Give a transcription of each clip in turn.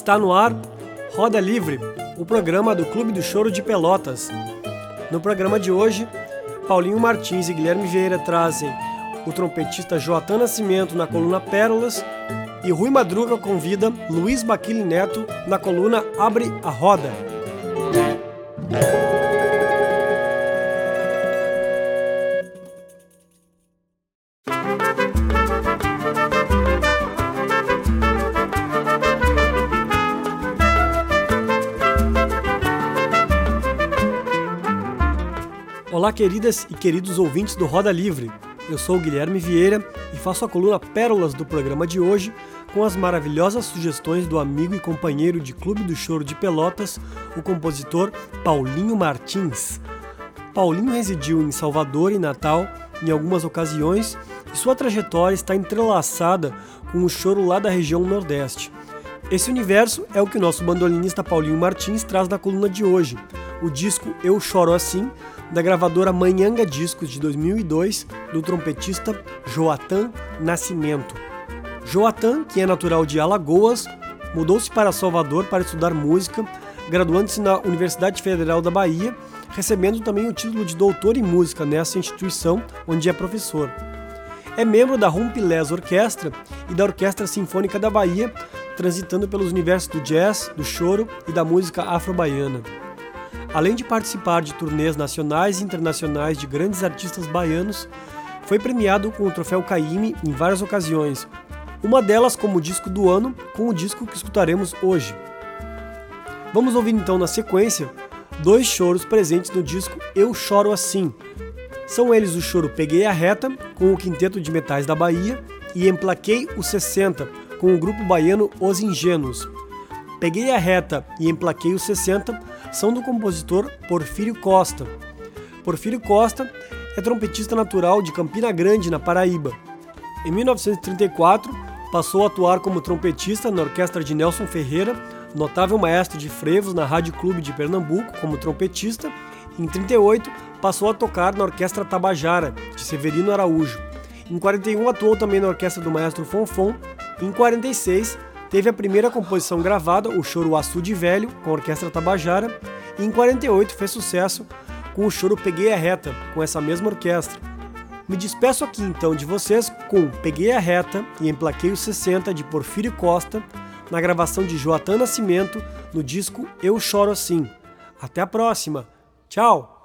Está no ar Roda Livre, o programa do Clube do Choro de Pelotas. No programa de hoje, Paulinho Martins e Guilherme Vieira trazem o trompetista Joatan Nascimento na coluna Pérolas e Rui Madruga convida Luiz Baquili Neto na coluna Abre a Roda. Olá, queridas e queridos ouvintes do Roda Livre. Eu sou o Guilherme Vieira e faço a coluna Pérolas do programa de hoje com as maravilhosas sugestões do amigo e companheiro de Clube do Choro de Pelotas, o compositor Paulinho Martins. Paulinho residiu em Salvador e Natal em algumas ocasiões e sua trajetória está entrelaçada com o choro lá da região Nordeste. Esse universo é o que o nosso bandolinista Paulinho Martins traz na coluna de hoje. O disco Eu Choro Assim da gravadora Manhanga Discos de 2002, do trompetista Joatan Nascimento. Joatan, que é natural de Alagoas, mudou-se para Salvador para estudar música, graduando-se na Universidade Federal da Bahia, recebendo também o título de doutor em música nessa instituição, onde é professor. É membro da Rumpilés Orquestra e da Orquestra Sinfônica da Bahia, transitando pelos universos do jazz, do choro e da música afro-baiana. Além de participar de turnês nacionais e internacionais de grandes artistas baianos, foi premiado com o troféu Caime em várias ocasiões, uma delas como disco do ano, com o disco que escutaremos hoje. Vamos ouvir então na sequência dois choros presentes no disco Eu Choro Assim. São eles o choro Peguei a Reta, com o Quinteto de Metais da Bahia, e Emplaquei o 60, com o grupo baiano Os Ingênuos. Peguei a Reta e Emplaquei o 60 são do compositor Porfírio Costa. Porfírio Costa é trompetista natural de Campina Grande, na Paraíba. Em 1934, passou a atuar como trompetista na orquestra de Nelson Ferreira, notável maestro de frevos na Rádio Clube de Pernambuco como trompetista. Em 38, passou a tocar na Orquestra Tabajara, de Severino Araújo. Em 41, atuou também na orquestra do maestro Fonfon. Em 46, teve a primeira composição gravada, o choro Açude Velho, com a Orquestra Tabajara, e em 48 fez sucesso com o choro Peguei a Reta, com essa mesma orquestra. Me despeço aqui então de vocês com Peguei a Reta e Emplaquei os 60 de Porfírio Costa, na gravação de Joatan Nascimento, no disco Eu Choro Assim. Até a próxima! Tchau!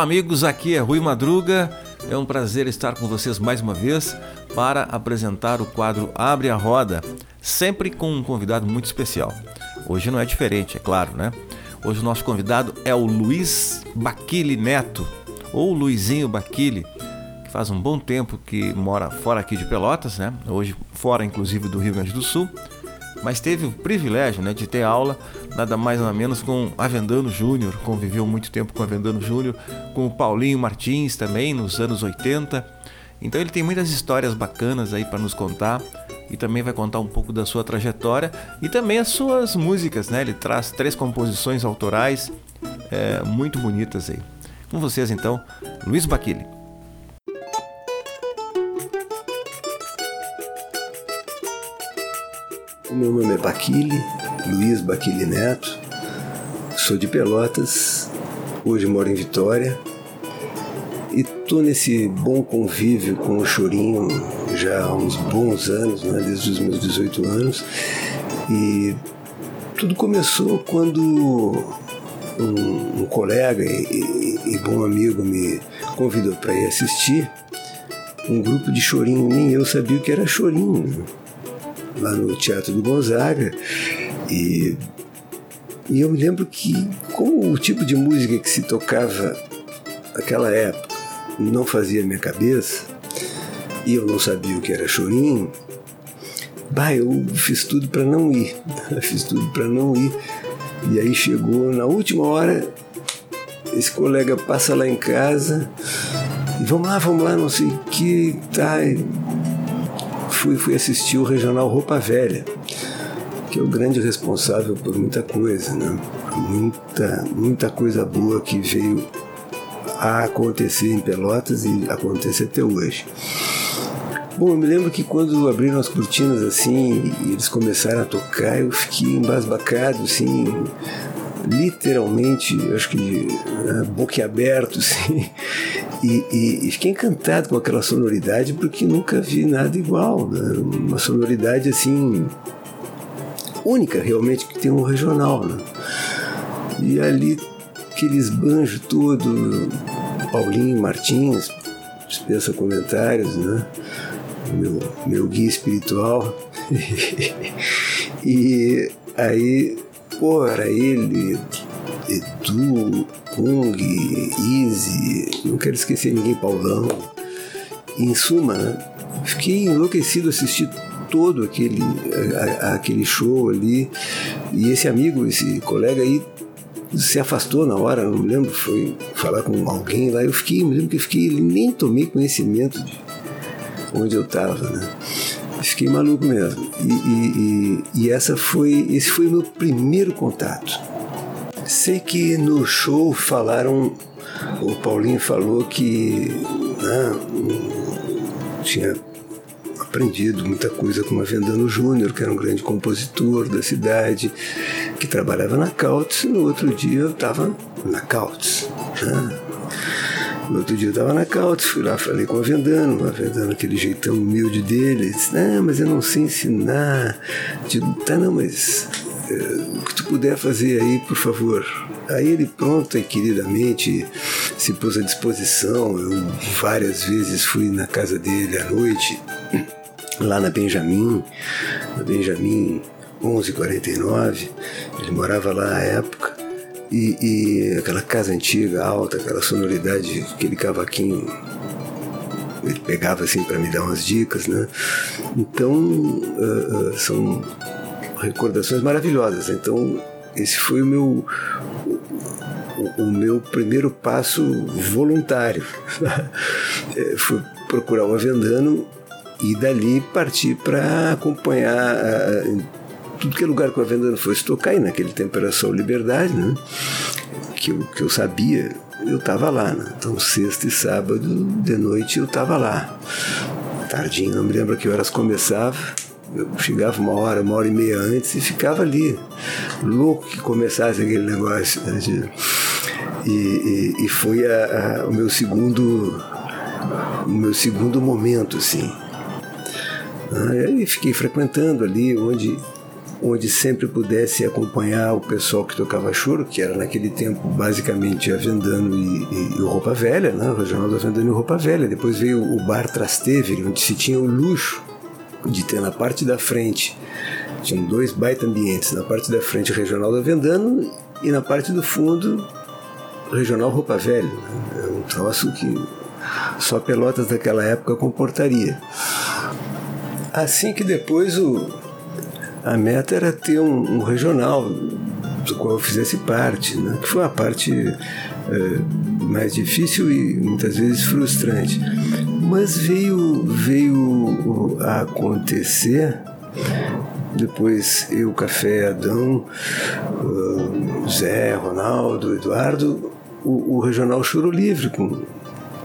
Olá, amigos. Aqui é Rui Madruga. É um prazer estar com vocês mais uma vez para apresentar o quadro Abre a Roda, sempre com um convidado muito especial. Hoje não é diferente, é claro, né? Hoje o nosso convidado é o Luiz Baquili Neto, ou Luizinho Baquili, que faz um bom tempo que mora fora aqui de Pelotas, né? Hoje fora inclusive do Rio Grande do Sul mas teve o privilégio né, de ter aula nada mais nada menos com Avendano Júnior, conviveu muito tempo com Avendano Júnior, com o Paulinho Martins também nos anos 80. Então ele tem muitas histórias bacanas aí para nos contar e também vai contar um pouco da sua trajetória e também as suas músicas, né? Ele traz três composições autorais é, muito bonitas aí. Com vocês então, Luiz Baquili. O meu nome é Baquile, Luiz Baquile Neto, sou de Pelotas, hoje moro em Vitória e tô nesse bom convívio com o Chorinho já há uns bons anos, né, desde os meus 18 anos. E tudo começou quando um, um colega e, e, e, bom amigo me convidou para ir assistir um grupo de chorinho. Nem eu sabia o que era chorinho lá no Teatro do Gonzaga. E, e eu me lembro que, como o tipo de música que se tocava naquela época não fazia minha cabeça, e eu não sabia o que era chorinho, bah, eu fiz tudo para não ir. fiz tudo para não ir. E aí chegou na última hora, esse colega passa lá em casa, e vamos lá, vamos lá, não sei o que, tá fui, fui assistir o Regional Roupa Velha, que é o grande responsável por muita coisa, né? Muita, muita coisa boa que veio a acontecer em Pelotas e acontece até hoje. Bom, eu me lembro que quando abriram as cortinas assim e eles começaram a tocar, eu fiquei embasbacado, assim, literalmente, acho que né, boquiaberto, assim, e, e, fiquei encantado com aquela sonoridade porque nunca vi nada igual, né? uma sonoridade assim única realmente que tem um regional, né? E ali aqueles banjos todo, Paulinho Martins, dispensa comentários, né? Meu, meu guia espiritual. e aí, pô, era ele, Edu, Kung, Easy, não quero esquecer ninguém, Paulão. Em suma, fiquei enlouquecido assistir todo aquele, a, aquele show ali. E esse amigo, esse colega aí, se afastou na hora, não me lembro, foi falar com alguém lá. Eu fiquei, me lembro que eu fiquei, nem tomei conhecimento de onde eu estava, né? Fiquei maluco mesmo. E, e, e, e, essa foi, esse foi o meu primeiro contato. Sei que no show falaram, o Paulinho falou que né, tinha aprendido muita coisa com o Avendano Júnior, que era um grande compositor da cidade, que trabalhava na Cautes, e no outro dia eu estava na Cautes. Né? No outro dia eu estava na Cautes, fui lá, falei com o Avendano, o Avendano, aquele jeitão humilde dele, ele disse, não, mas eu não sei ensinar. Digo, tá, não, mas o que tu puder fazer aí, por favor. Aí ele pronto e queridamente se pôs à disposição. Eu várias vezes fui na casa dele à noite lá na Benjamin, na Benjamin 1149. Ele morava lá à época. E, e, aquela casa antiga, alta, aquela sonoridade, aquele cavaquinho, ele pegava assim para me dar umas dicas, né? Então, uh, uh, são recordações maravilhosas. Então, esse foi o meu, o, o meu primeiro passo voluntário. É, foi procurar o Avendano e dali partir para acompanhar uh, tudo que é lugar que o Avendano fosse tocar, e naquele tempo era só Liberdade, né? que, eu, que eu sabia, eu estava lá. Né? Então, sexta e sábado, de noite, eu estava lá. Tardinho, não me lembro que horas começava. Eu chegava uma hora, uma hora e meia antes e ficava ali, louco que começasse aquele negócio. Né? E, e, e, foi a, a, o meu segundo o meu segundo momento, assim. Aí fiquei frequentando ali onde, onde sempre pudesse acompanhar o pessoal que tocava choro, que era naquele tempo basicamente a Vendano e, e, e Roupa Velha, né? o Regional da Vendano e Roupa Velha. Depois veio o Bar Trastevere, onde se tinha o luxo de ter na parte da frente, tinham dois baita ambientes, na parte da frente Regional da Vendano e na parte do fundo Regional Roupa Velha. Né? É um troço que só Pelotas daquela época comportaria. Assim que depois o, a meta era ter um, um regional do qual eu fizesse parte, né? que foi uma parte é, mais difícil e muitas vezes frustrante. Mas veio, veio a acontecer depois eu, Café, Adão, Zé, Ronaldo, Eduardo, o, o Regional Choro Livre, com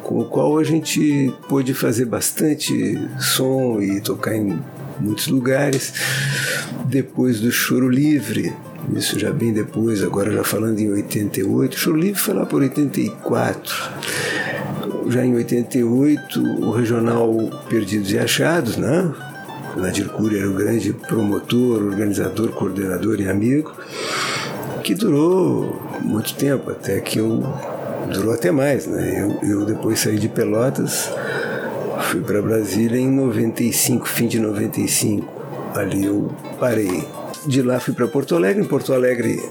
com o qual a gente pôde fazer bastante som e tocar em muitos lugares. Depois do Choro Livre, isso já bem depois, agora já falando em 88, Choro Livre foi lá por 84. Já em 88, o regional Perdidos e Achados, né? Nadir Cury era o grande promotor, organizador, coordenador e amigo, que durou muito tempo, até que eu durou até mais, né? Eu, eu depois saí de Pelotas, fui para Brasília em 95, fim de 95. Ali eu parei. De lá fui para Porto Alegre. Em Porto Alegre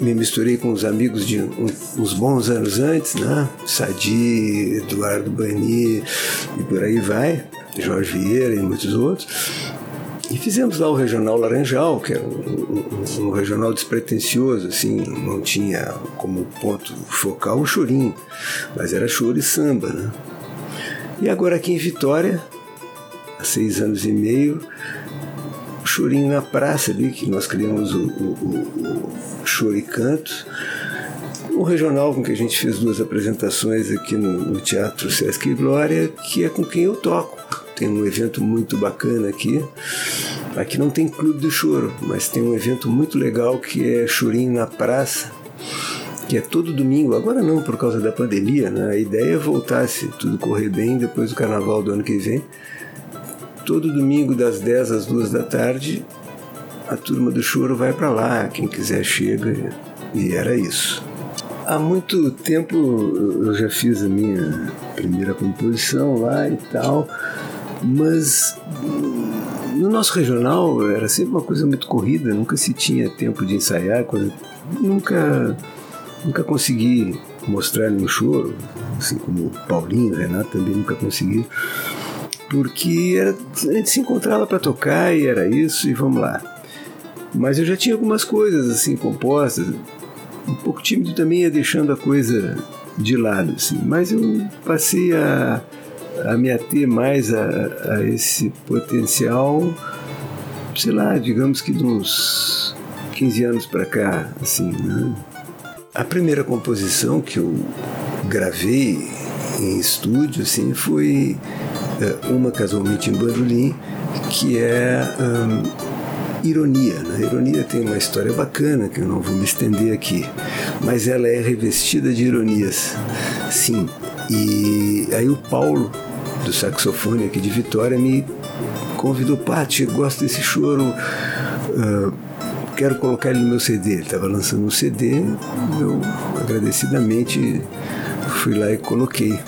me misturei com os amigos de uns bons anos antes, né? Sadi, Eduardo Bani e por aí vai, Jorge Vieira e muitos outros. E fizemos lá o Regional Laranjal, que era um, um, um, regional despretensioso, assim, não tinha como ponto focal o chorinho, mas era choro e samba, né? E agora aqui em Vitória, há seis anos e meio, chorinho na praça ali, que nós criamos o, o, o, o choro e canto, o regional com que a gente fez duas apresentações aqui no, no Teatro Sesc Glória, que é com quem eu toco tem um evento muito bacana aqui. Aqui não tem clube do choro, mas tem um evento muito legal que é Chorinho na Praça, que é todo domingo. Agora não por causa da pandemia, né? A ideia é voltar se tudo correr bem depois do carnaval do ano que vem. Todo domingo das 10 às 2 da tarde, a turma do choro vai para lá, quem quiser chega. E era isso. há muito tempo eu já fiz a minha primeira composição lá e tal, mas no nosso regional era sempre uma coisa muito corrida, nunca se tinha tempo de ensaiar, coisa, nunca, nunca consegui mostrar no choro, assim como Paulinho, Renato também nunca consegui, porque era, a gente se encontrava para tocar e era isso e vamos lá. Mas eu já tinha algumas coisas assim compostas, um pouco tímido também ia deixando a coisa de lado, assim, mas eu passei a, a me ater mais a, a esse potencial, sei lá, digamos que de uns 15 anos para cá, assim, né? A primeira composição que eu gravei em estúdio, assim, foi uma casualmente em bandolim, que é um, Ironia. Né? Ironia tem uma história bacana que eu não vou me estender aqui, mas ela é revestida de ironias, sim. E aí o Paulo, do saxofone aqui de Vitória, me convidou, Paty, gosto desse choro, uh, quero colocar ele no meu CD. Ele estava lançando um CD, eu agradecidamente fui lá e coloquei.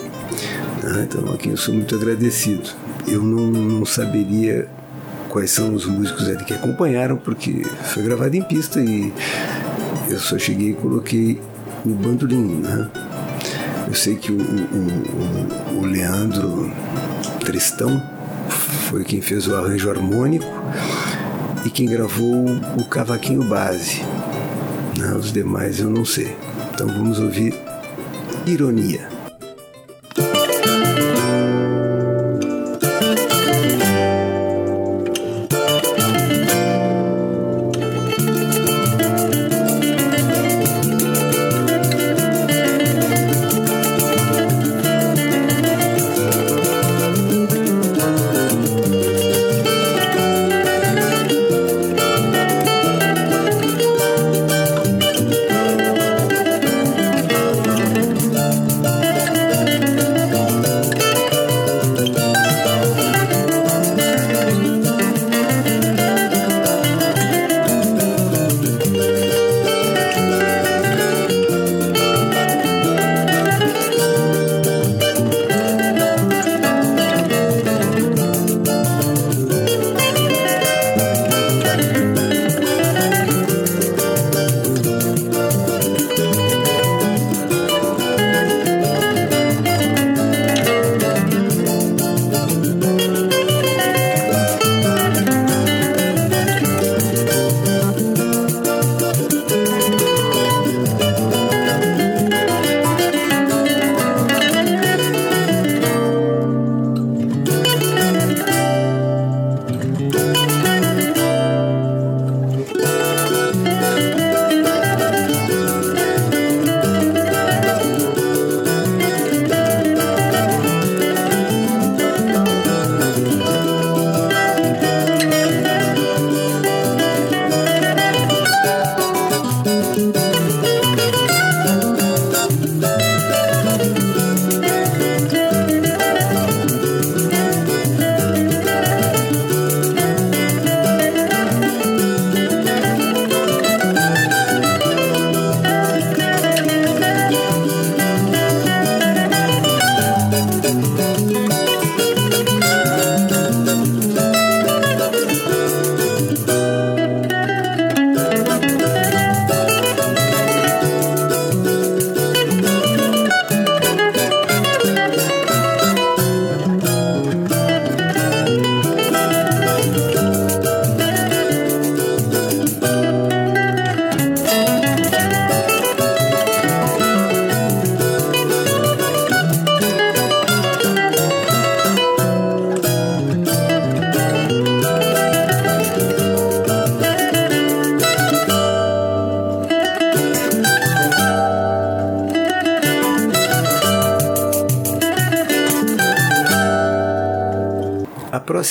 Ah, então aqui eu sou muito agradecido. Eu não, não saberia quais são os músicos ali que acompanharam, porque foi gravado em pista e eu só cheguei e coloquei o bandolim, né? Eu sei que o, o, o Leandro Tristão foi quem fez o arranjo harmônico e quem gravou o cavaquinho base. Né? Os demais eu não sei. Então vamos ouvir Ironia.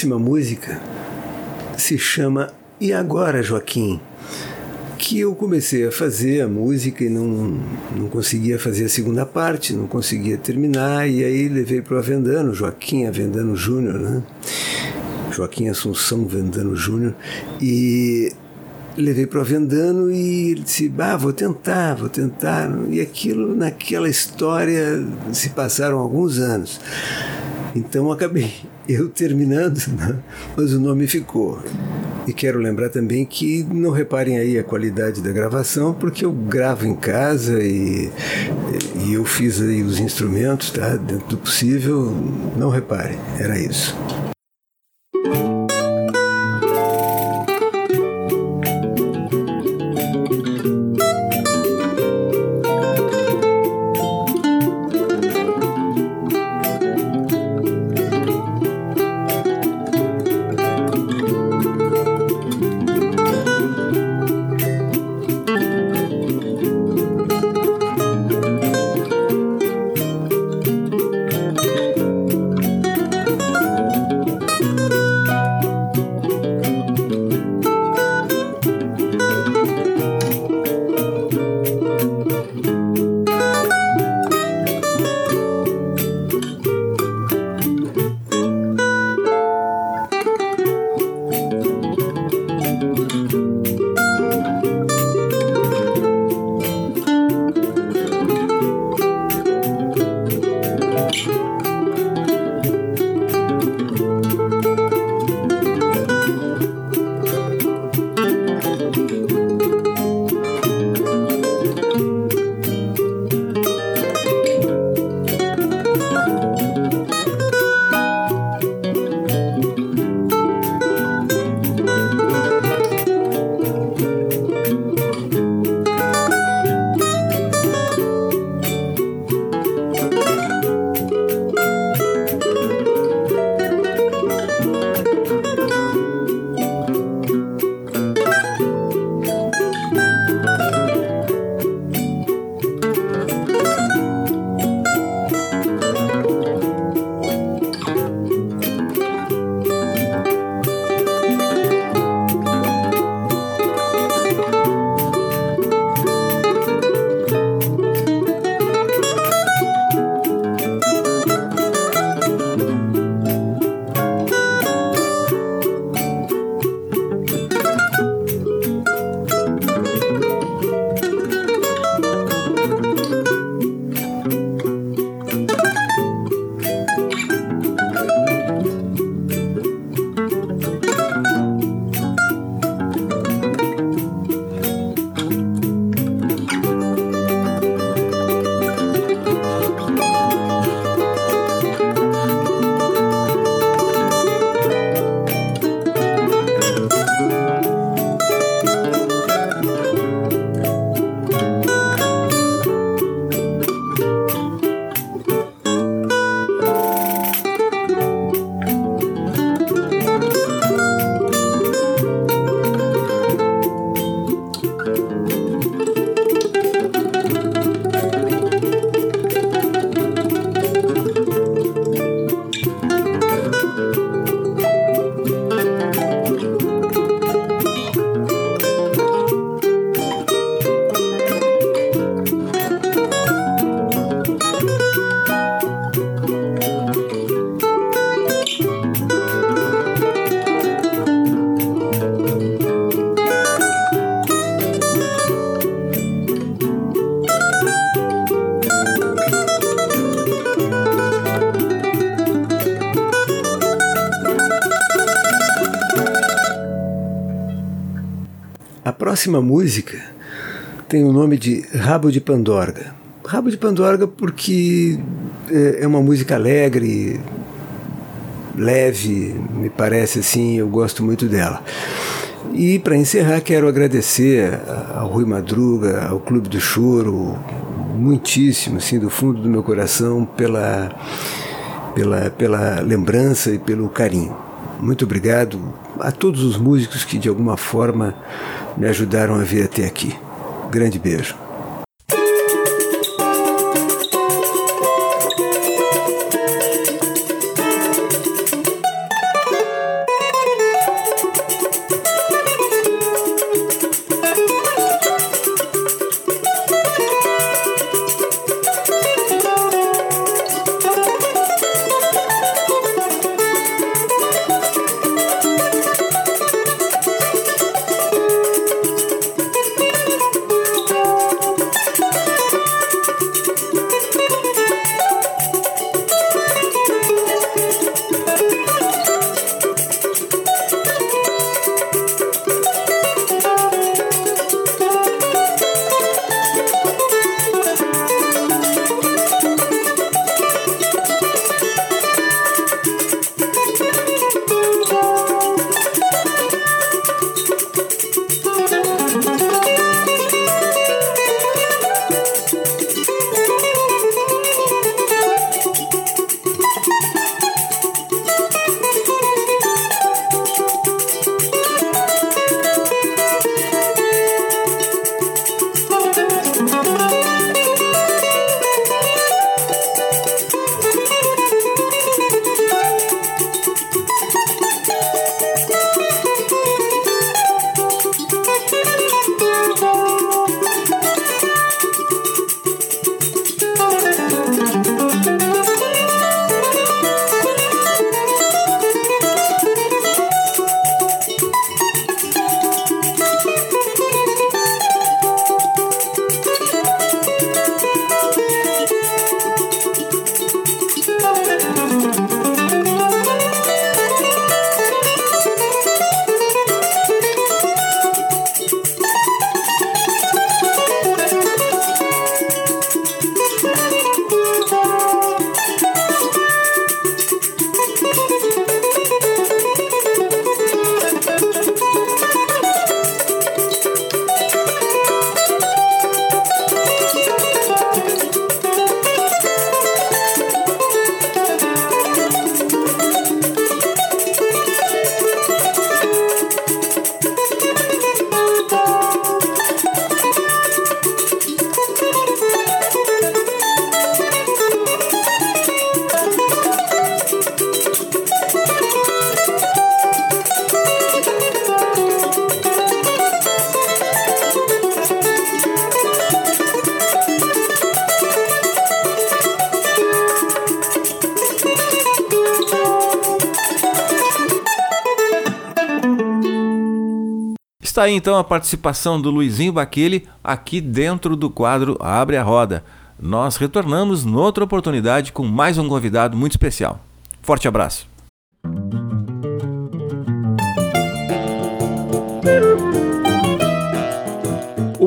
Próxima música se chama E Agora, Joaquim? Que eu comecei a fazer a música e não, não conseguia fazer a segunda parte, não conseguia terminar, e aí levei para o Avendano, Joaquim Avendano Júnior, né? Joaquim Assunção Vendano Júnior, e levei para o Avendano e ele disse: Ah, vou tentar, vou tentar. E aquilo, naquela história, se passaram alguns anos. Então acabei eu terminando, né? mas o nome ficou. E quero lembrar também que não reparem aí a qualidade da gravação, porque eu gravo em casa e, e eu fiz aí os instrumentos, tá? Dentro do possível, não reparem, era isso. Próxima música tem o nome de Rabo de Pandorga. Rabo de Pandorga porque é, é uma música alegre, leve, me parece assim, eu gosto muito dela. E para encerrar, quero agradecer ao Rui Madruga, ao Clube do Choro, muitíssimo, assim, do fundo do meu coração, pela, pela, pela lembrança e pelo carinho. Muito obrigado a todos os músicos que de alguma forma me ajudaram a vir até aqui. Grande beijo. Tá aí então a participação do Luizinho Baquele aqui dentro do quadro Abre a Roda. Nós retornamos noutra oportunidade com mais um convidado muito especial. Forte abraço.